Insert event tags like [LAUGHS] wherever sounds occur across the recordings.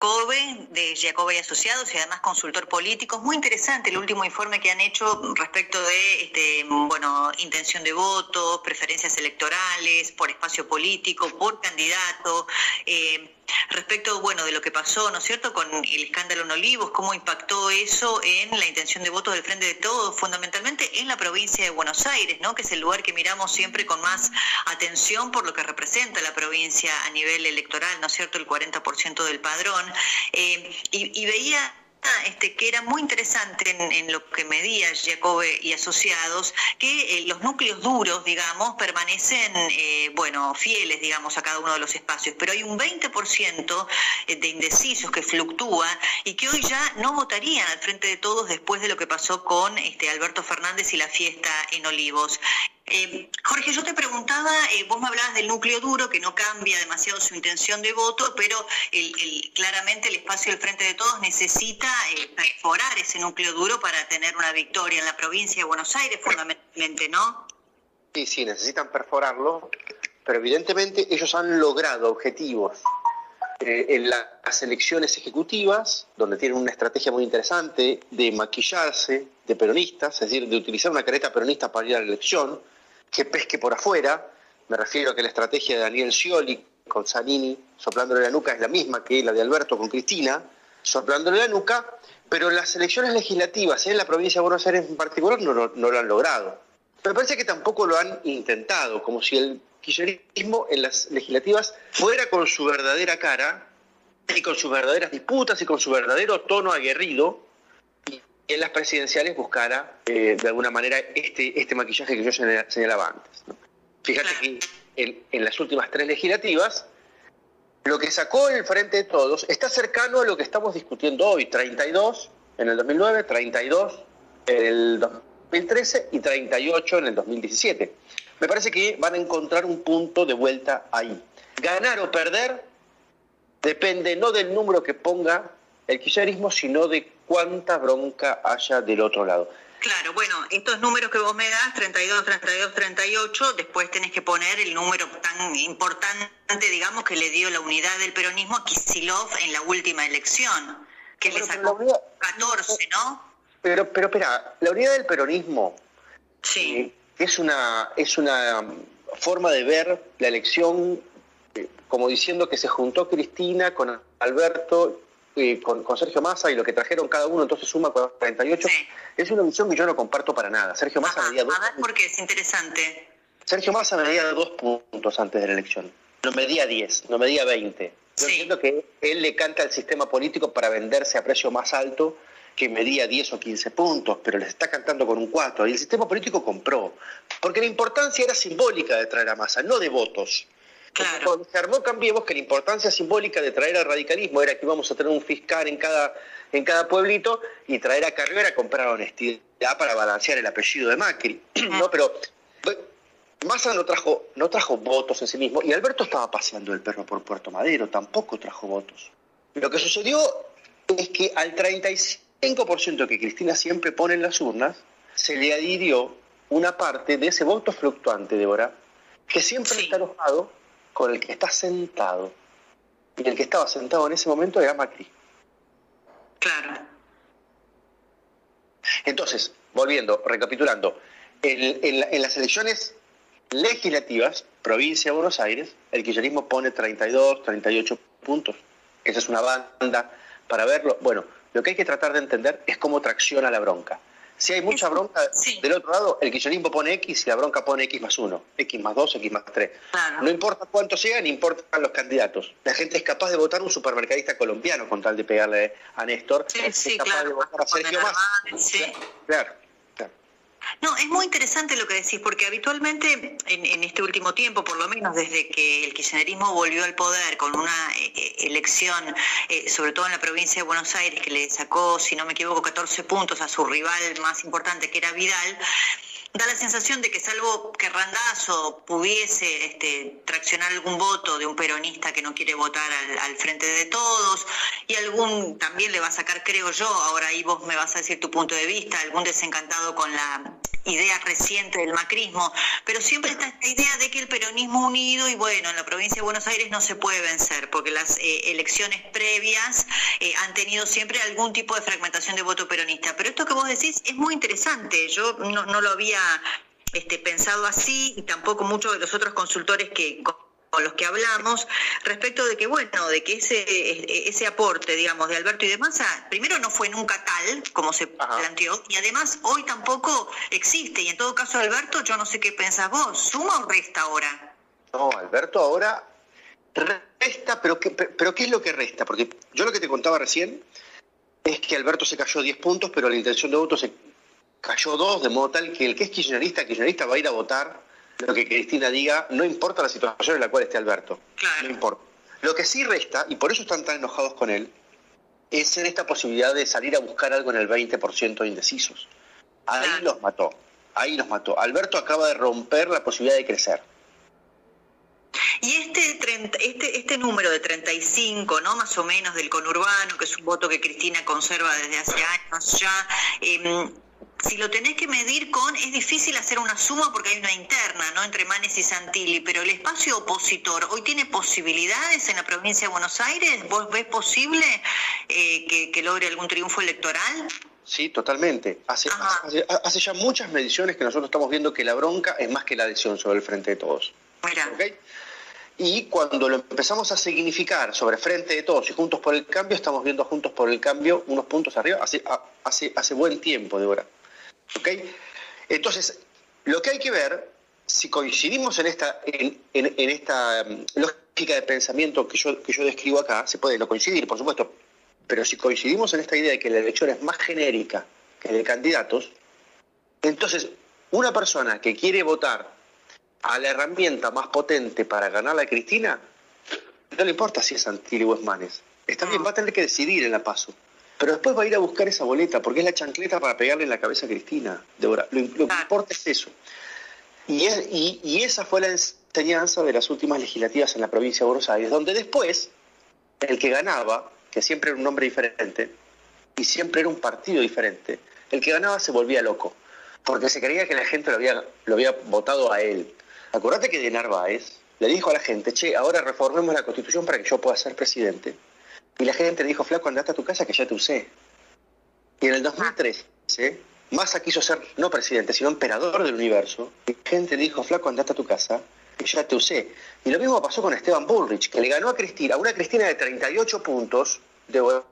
COBE de Giacobbe y Asociados y además consultor político. Es muy interesante el último informe que han hecho respecto de este, bueno, intención de voto, preferencias electorales, por espacio político, por candidato. Eh, respecto bueno de lo que pasó, ¿no es cierto?, con el escándalo en Olivos, cómo impactó eso en la intención de voto del Frente de Todos, fundamentalmente en la provincia de Buenos Aires, ¿no?, que es el lugar que miramos siempre con más atención por lo que representa la provincia a nivel electoral, ¿no es cierto?, el 40% del padrón. Eh, y, y veía este, que era muy interesante en, lo que medía Jacobe y asociados, que eh, los núcleos duros, digamos, permanecen, eh, bueno, fieles, digamos, a cada uno de los espacios, pero hay un 20% de indecisos que fluctúa y que hoy ya no votarían al frente de todos después de lo que pasó con este, Alberto Fernández y la fiesta en Olivos. Eh, Jorge, yo te preguntaba, eh, vos me hablabas del núcleo duro, que no cambia demasiado su intención de voto, pero claramente el espacio del Frente de Todos necesita eh, perforar ese núcleo duro para tener una victoria en la provincia de Buenos Aires, fundamentalmente, ¿no? Sí, sí, necesitan perforarlo, pero evidentemente ellos han logrado objetivos en las elecciones ejecutivas, donde tienen una estrategia muy interesante de maquillarse peronistas, es decir, de utilizar una careta peronista para ir a la elección, que pesque por afuera. Me refiero a que la estrategia de Daniel Scioli con Zanini soplándole la nuca es la misma que la de Alberto con Cristina, soplándole la nuca, pero las elecciones legislativas en la provincia de Buenos Aires en particular no, lo han logrado. Me parece que tampoco lo han intentado, como si el kirchnerismo en las legislativas fuera con su verdadera cara y con sus verdaderas disputas y con su verdadero tono aguerrido en las presidenciales buscara eh, de alguna manera este, este maquillaje que yo señalaba antes. Fíjate que en, las últimas tres legislativas, lo que sacó el Frente de Todos está cercano a lo que estamos discutiendo hoy, 32 en el 2009, 32 en el 2013 y 38 en el 2017. Me parece que van a encontrar un punto de vuelta ahí. Ganar o perder depende no del número que ponga el kirchnerismo, sino de cuánta bronca haya del otro lado. Claro, bueno, estos números que vos me das, 32, 32, 38, después tenés que poner el número tan importante, digamos, que le dio la unidad del peronismo a Kisilov en la última elección, que le sacó 14, ¿no? Pero, pero espera, la unidad del peronismo sí. Eh, es, una, es una forma de ver la elección eh, como diciendo que se juntó Cristina con Alberto con, Sergio Massa y lo que trajeron cada uno, entonces suma 48. Es una visión que yo no comparto para nada. Sergio Massa medía dos. A ver por qué, es interesante. Sergio Massa medía dos puntos antes de la elección. No medía 10, no medía 20. Yo entiendo que él le canta al sistema político para venderse a precio más alto que medía 10 o 15 puntos, pero les está cantando con un 4. Y el sistema político compró. Porque la importancia era simbólica de traer a Massa, no de votos. Claro. Cuando se armó Cambiemos, que la importancia simbólica de traer al radicalismo era que íbamos a tener un fiscal en cada, en cada pueblito y traer a Carrió era comprar honestidad para balancear el apellido de Macri. [CLEARS THROAT] ¿no? Pero Massa no trajo, no trajo votos en sí mismo y Alberto estaba paseando el perro por Puerto Madero, tampoco trajo votos. Lo que sucedió es que al 35% que Cristina siempre pone en las urnas, se le adhirió una parte de ese voto fluctuante, Débora, que siempre está enojado con el que está sentado. Y el que estaba sentado en ese momento era Macri. Claro. Entonces, volviendo, recapitulando, en, las elecciones legislativas, provincia de Buenos Aires, el kirchnerismo pone 32, 38 puntos. Esa es una banda para verlo. Bueno, lo que hay que tratar de entender es cómo tracciona la bronca. Si hay mucha bronca del otro lado, el kirchnerismo pone X y la bronca pone X más 1, X más 2, X más 3. No importa cuánto sean, importan los candidatos. La gente es capaz de votar un supermercadista colombiano con tal de pegarle a Néstor. Sí, es capaz de votar a Sergio Massa. Claro, No, es muy interesante lo que decís, porque habitualmente en, este último tiempo, por lo menos desde que el kirchnerismo volvió al poder con una eh, eh, elección, eh, sobre todo en la provincia de Buenos Aires, que le sacó, si no me equivoco, 14 puntos a su rival más importante, que era Vidal, da la sensación de que salvo que Randazo pudiese este, traccionar algún voto de un peronista que no quiere votar al, frente de todos y algún también le va a sacar, creo yo, ahora ahí vos me vas a decir tu punto de vista, algún desencantado con la idea reciente del macrismo, pero siempre está esta idea de que el peronismo unido y bueno, en la provincia de Buenos Aires no se puede vencer porque las eh, elecciones previas eh, han tenido siempre algún tipo de fragmentación de voto peronista. Pero esto que vos decís es muy interesante, yo no, no lo había este, pensado así y tampoco muchos de los otros consultores que con los que hablamos respecto de que bueno de que ese ese aporte digamos de Alberto y de Massa primero no fue nunca tal como se planteó y además hoy tampoco existe y en todo caso Alberto yo no sé qué pensás vos suma o resta ahora no Alberto ahora resta pero qué, pero qué es lo que resta porque yo lo que te contaba recién es que Alberto se cayó 10 puntos pero la intención de voto se cayó dos, de modo tal que el que es kirchnerista, kirchnerista va a ir a votar lo que Cristina diga, no importa la situación en la cual esté Alberto. No importa. Lo que sí resta, y por eso están tan enojados con él, es en esta posibilidad de salir a buscar algo en el 20% de indecisos. Ahí los mató, ahí los mató. Alberto acaba de romper la posibilidad de crecer. Y este, este, este número de 35, ¿no? Más o menos del conurbano, que es un voto que Cristina conserva desde hace años ya, eh, si lo tenés que medir con, es difícil hacer una suma porque hay una interna, ¿no? Entre Manes y Santilli, pero el espacio opositor hoy tiene posibilidades en la provincia de Buenos Aires. ¿Vos ves posible eh, que, logre algún triunfo electoral? Sí, totalmente. Hace, hace, ya muchas mediciones que nosotros estamos viendo que la bronca es más que la adhesión sobre el frente de todos. Mira. Y cuando lo empezamos a significar sobre frente de todos y juntos por el cambio, estamos viendo juntos por el cambio unos puntos arriba hace, hace, hace buen tiempo de hora. Entonces, lo que hay que ver, si coincidimos en esta, en, esta mm, lógica de pensamiento que yo, que yo describo acá, se puede no coincidir, por supuesto, pero si coincidimos en esta idea de que la elección es más genérica que de candidatos, entonces una persona que quiere votar a la herramienta más potente para ganar a Cristina, no le importa si es Antilio o es Manes. Está bien, va a tener que decidir en la paso. Pero después va a ir a buscar esa boleta, porque es la chancleta para pegarle en la cabeza a Cristina. Lo, lo que importa es eso. Y, y, esa fue la enseñanza de las últimas legislativas en la provincia de Buenos Aires, donde después el que ganaba, que siempre era un nombre diferente, y siempre era un partido diferente, el que ganaba se volvía loco, porque se creía que la gente lo había, lo había votado a él. Acuérdate que de Narváez le dijo a la gente, che, ahora reformemos la constitución para que yo pueda ser presidente. Y la gente le dijo, flaco, andate a tu casa que ya te usé. Y en el 2013, Massa quiso ser no presidente, sino emperador del universo. Y la gente le dijo, flaco, andate a tu casa que ya te usé. Y lo mismo pasó con Esteban Bullrich, que le ganó a Cristina, a una Cristina de 38 puntos de hora,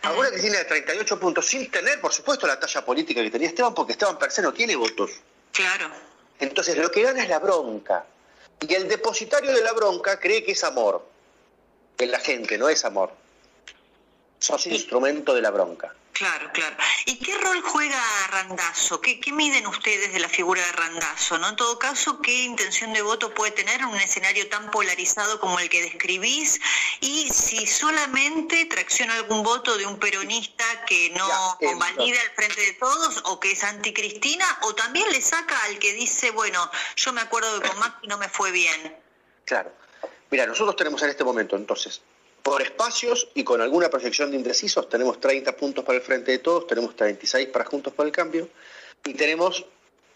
a una Cristina de 38 puntos, sin tener, por supuesto, la talla política que tenía Esteban, porque Esteban per se no tiene votos. Claro. Entonces, lo que gana es la bronca. Y el depositario de la bronca cree que es amor. Que la gente no es amor sos instrumento de la bronca. Claro, claro. ¿Y qué rol juega Randazo? ¿Qué, miden ustedes de la figura de Randazo? ¿no? En todo caso, ¿qué intención de voto puede tener en un escenario tan polarizado como el que describís? Y si solamente tracciona algún voto de un peronista que no convalida al frente de todos o que es anticristina, o también le saca al que dice, bueno, yo me acuerdo de con [LAUGHS] Macri no me fue bien. Claro. Mira, nosotros tenemos en este momento entonces por espacios y con alguna proyección de indecisos, tenemos 30 puntos para el frente de todos, tenemos 36 para Juntos por el Cambio y tenemos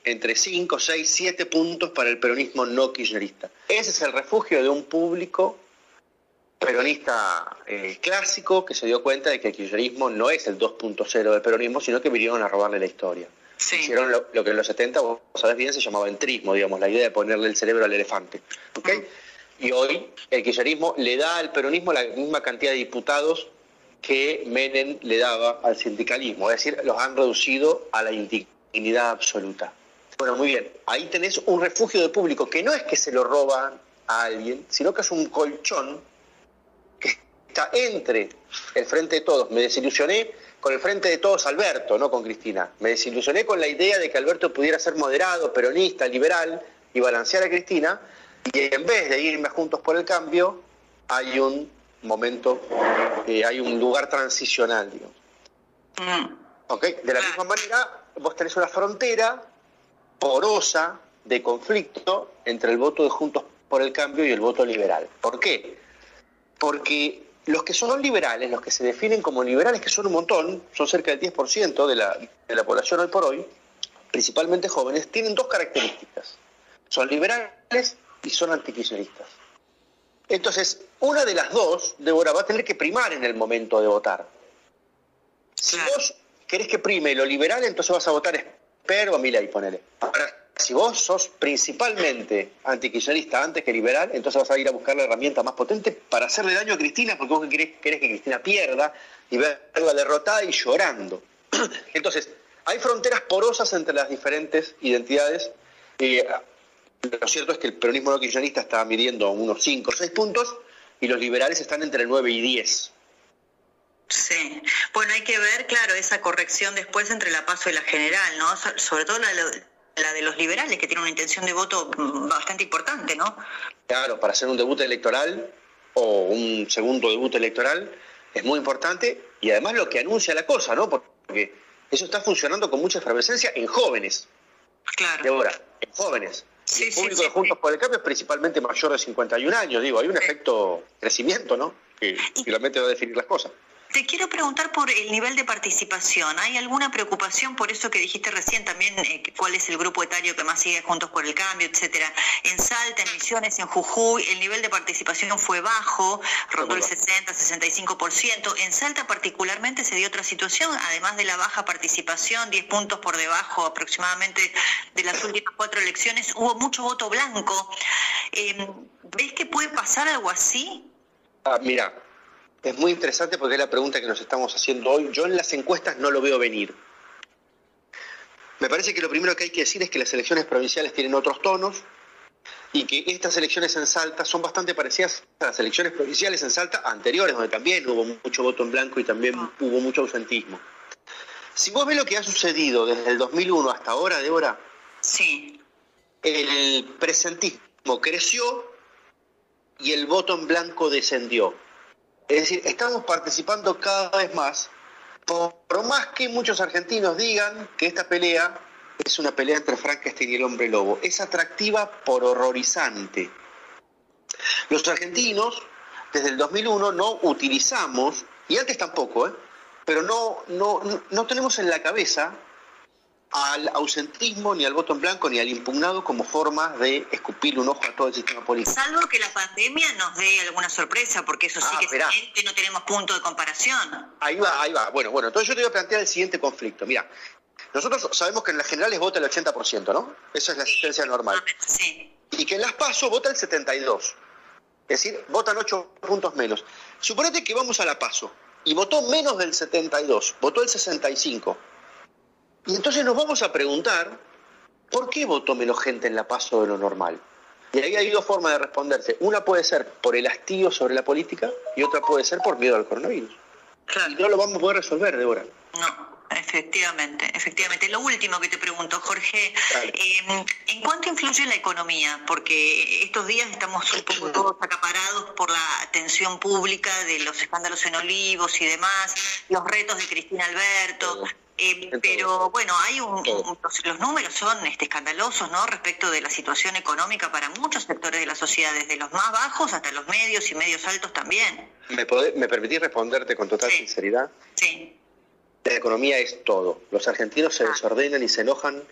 entre 5, 6, 7 puntos para el peronismo no kirchnerista. Ese es el refugio de un público peronista eh, clásico que se dio cuenta de que el kirchnerismo no es el 2.0 del peronismo, sino que vinieron a robarle la historia. Hicieron lo, que en los 70, vos sabés bien, se llamaba entrismo, digamos, la idea de ponerle el cerebro al elefante. ¿okay? Y hoy el kirchnerismo le da al peronismo la misma cantidad de diputados que Menem le daba al sindicalismo, es decir, los han reducido a la indignidad absoluta. Bueno, muy bien, ahí tenés un refugio de público que no es que se lo roban a alguien, sino que es un colchón que está entre el Frente de Todos, me desilusioné con el Frente de Todos Alberto, no con Cristina. Me desilusioné con la idea de que Alberto pudiera ser moderado, peronista, liberal y balancear a Cristina, y en vez de irme Juntos por el Cambio, hay un momento, eh, hay un lugar transicional, digamos. Mm. De la misma manera, vos tenés una frontera porosa de conflicto entre el voto de Juntos por el Cambio y el voto liberal. ¿Por qué? Porque los que son liberales, los que se definen como liberales, que son un montón, son cerca del 10% de la, de la población hoy por hoy, principalmente jóvenes, tienen dos características. Son liberales y son antikirchneristas. Entonces, una de las dos, Débora, va a tener que primar en el momento de votar. Si vos querés que prime lo liberal, entonces vas a votar Esper o Milei, ponele. Ahora, si vos sos principalmente antikirchnerista antes que liberal, entonces vas a ir a buscar la herramienta más potente para hacerle daño a Cristina, porque vos querés, querés que Cristina pierda y verla derrotada y llorando. [CLEARS THROAT] Entonces, hay fronteras porosas entre las diferentes identidades. Eh, lo cierto es que el peronismo no kirchnerista está midiendo unos 5 o 6 puntos y los liberales están entre 9 y 10. Sí, bueno, hay que ver, claro, esa corrección después entre la paso y la general, ¿no? Sobre todo la, la de los liberales, que tiene una intención de voto bastante importante, ¿no? Claro, para hacer un debut electoral o un segundo debut electoral es muy importante y además lo que anuncia la cosa, ¿no? Porque eso está funcionando con mucha efervescencia en jóvenes. Claro. De ahora, en jóvenes. El público de Juntos por el Cambio es principalmente mayor de 51 años, digo, hay un efecto crecimiento, ¿no? Que finalmente va a definir las cosas. Te quiero preguntar por el nivel de participación. ¿Hay alguna preocupación por eso que dijiste recién también, eh, cuál es el grupo etario que más sigue Juntos por el Cambio, etcétera? En Salta, en Misiones, en Jujuy, el nivel de participación fue bajo, rondó el 60, 65%. En Salta particularmente se dio otra situación, además de la baja participación, 10 puntos por debajo aproximadamente de las últimas cuatro elecciones, hubo mucho voto blanco. Em, ¿Ves que puede pasar algo así? Ah, mira, es muy interesante porque es la pregunta que nos estamos haciendo hoy. Yo en las encuestas no lo veo venir. Me parece que lo primero que hay que decir es que las elecciones provinciales tienen otros tonos y que estas elecciones en Salta son bastante parecidas a las elecciones provinciales en Salta anteriores, donde también hubo mucho voto en blanco y también hubo mucho ausentismo. Si vos ves lo que ha sucedido desde el 2001 hasta ahora, Débora, sí. el presentismo creció y el voto en blanco descendió. Es decir, estamos participando cada vez más, por, más que muchos argentinos digan que esta pelea es una pelea entre Frankenstein y el hombre lobo. Es atractiva por horrorizante. Los argentinos, desde el 2001, no utilizamos, y antes tampoco, ¿eh? pero no, no, no tenemos en la cabeza al ausentismo, ni al voto en blanco, ni al impugnado como forma de escupir un ojo a todo el sistema político. Salvo que la pandemia nos dé alguna sorpresa, porque eso sí ah, que no tenemos punto de comparación. Ahí va, ahí va. Bueno, bueno, entonces yo te voy a plantear el siguiente conflicto. Mira, nosotros sabemos que en las generales vota el 80%, ¿no? Esa es la asistencia normal. Sí. Y que en las PASO vota el 72%. Es decir, votan 8 puntos menos. Suponete que vamos a la PASO y votó menos del 72, votó el 65 y entonces nos vamos a preguntar, ¿por qué votó menos gente en la paso de lo normal? Y ahí hay dos formas de responderse. Una puede ser por el hastío sobre la política y otra puede ser por miedo al coronavirus. Y no lo vamos a poder resolver, Débora. No. Efectivamente, efectivamente. Lo último que te pregunto, Jorge, eh, ¿en cuánto influye la economía? Porque estos días estamos un poco todos acaparados por la atención pública de los escándalos en Olivos y demás, los retos de Cristina Alberto. Eh, pero bueno, hay un, los, números son este, escandalosos, ¿no? Respecto de la situación económica para muchos sectores de la sociedad, desde los más bajos hasta los medios y medios altos también. ¿Me, me permitís responderte con total sinceridad? Sí. La economía es todo. Los argentinos se ah. desordenan y se enojan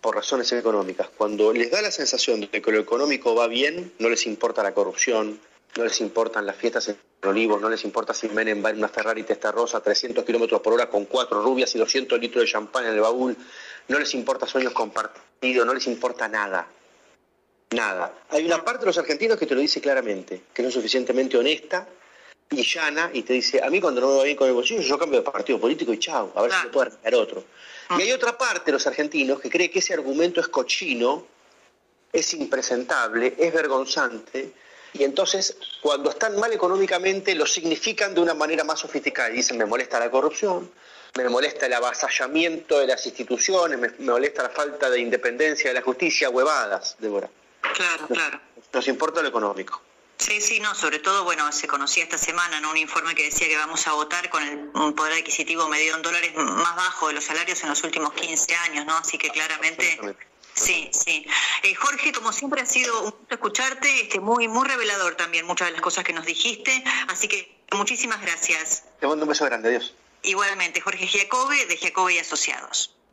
por razones económicas. Cuando les da la sensación de que lo económico va bien, no les importa la corrupción, no les importan las fiestas en Olivos, no les importa si Menem va en una Ferrari rosa a 300 kilómetros por hora con cuatro rubias y 200 litros de champán en el baúl, no les importa sueños compartidos, no les importa nada. Nada. Hay una parte de los argentinos que te lo dice claramente, que no es suficientemente honesta y llana y te dice, a mí cuando no me va bien con el bolsillo, yo cambio de partido político y chao, a ver si me puedo arreglar otro. Y hay otra parte de los argentinos que cree que ese argumento es cochino, es impresentable, es vergonzante Y entonces, cuando están mal económicamente, lo significan de una manera más sofisticada. Y dicen, me molesta la corrupción, me molesta el avasallamiento de las instituciones, me, molesta la falta de independencia de la justicia, huevadas, Débora. Claro, claro. Nos importa lo económico. Sí, sí, no, sobre todo, bueno, se conocía esta semana, ¿no? Un informe que decía que vamos a votar con el poder adquisitivo medido en dólares más bajo de los salarios en los últimos 15 años, ¿no? Así que claramente... Sí, sí. Eh, Jorge, como siempre ha sido un gusto escucharte, este, muy, muy revelador también muchas de las cosas que nos dijiste, así que muchísimas gracias. Te mando un beso grande, adiós. Igualmente, Jorge Giacobbe, de Giacobbe y Asociados.